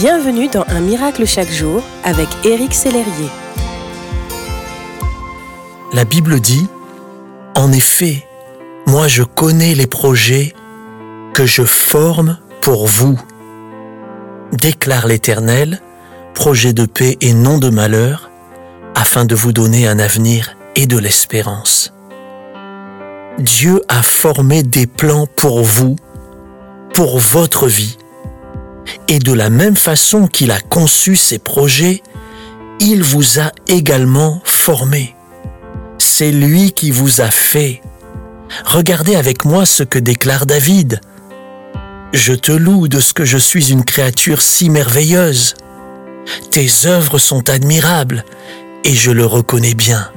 Bienvenue dans Un miracle chaque jour avec Éric Sellerier. La Bible dit, En effet, moi je connais les projets que je forme pour vous, déclare l'Éternel, projet de paix et non de malheur, afin de vous donner un avenir et de l'espérance. Dieu a formé des plans pour vous, pour votre vie. Et de la même façon qu'il a conçu ses projets, il vous a également formé. C'est lui qui vous a fait. Regardez avec moi ce que déclare David. Je te loue de ce que je suis une créature si merveilleuse. Tes œuvres sont admirables et je le reconnais bien.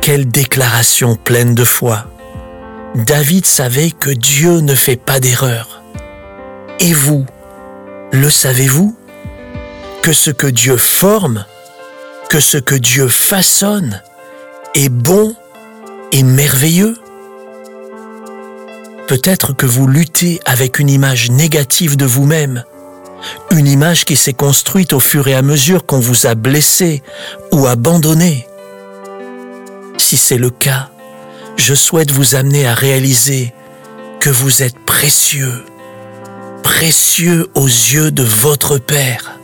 Quelle déclaration pleine de foi. David savait que Dieu ne fait pas d'erreur. Et vous, le savez-vous Que ce que Dieu forme, que ce que Dieu façonne est bon et merveilleux? Peut-être que vous luttez avec une image négative de vous-même, une image qui s'est construite au fur et à mesure qu'on vous a blessé ou abandonné. Si c'est le cas, je souhaite vous amener à réaliser que vous êtes précieux, précieux aux yeux de votre Père.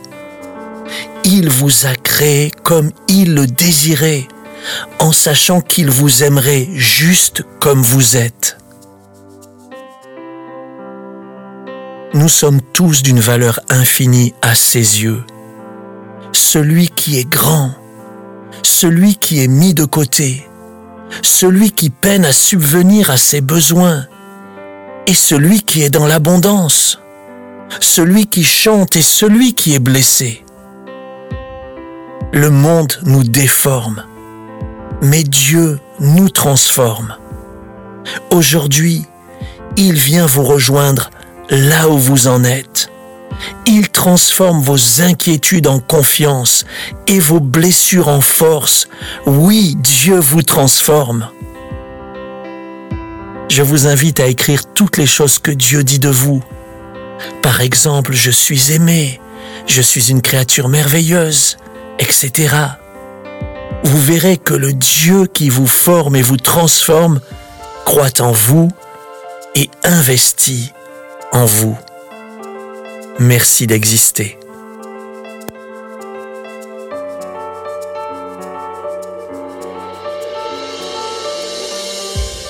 Il vous a créé comme il le désirait, en sachant qu'il vous aimerait juste comme vous êtes. Nous sommes tous d'une valeur infinie à ses yeux. Celui qui est grand, celui qui est mis de côté, celui qui peine à subvenir à ses besoins, et celui qui est dans l'abondance, celui qui chante et celui qui est blessé. Le monde nous déforme, mais Dieu nous transforme. Aujourd'hui, il vient vous rejoindre là où vous en êtes. Il transforme vos inquiétudes en confiance et vos blessures en force. Oui, Dieu vous transforme. Je vous invite à écrire toutes les choses que Dieu dit de vous. Par exemple, je suis aimé, je suis une créature merveilleuse, etc. Vous verrez que le Dieu qui vous forme et vous transforme croit en vous et investit en vous. Merci d'exister.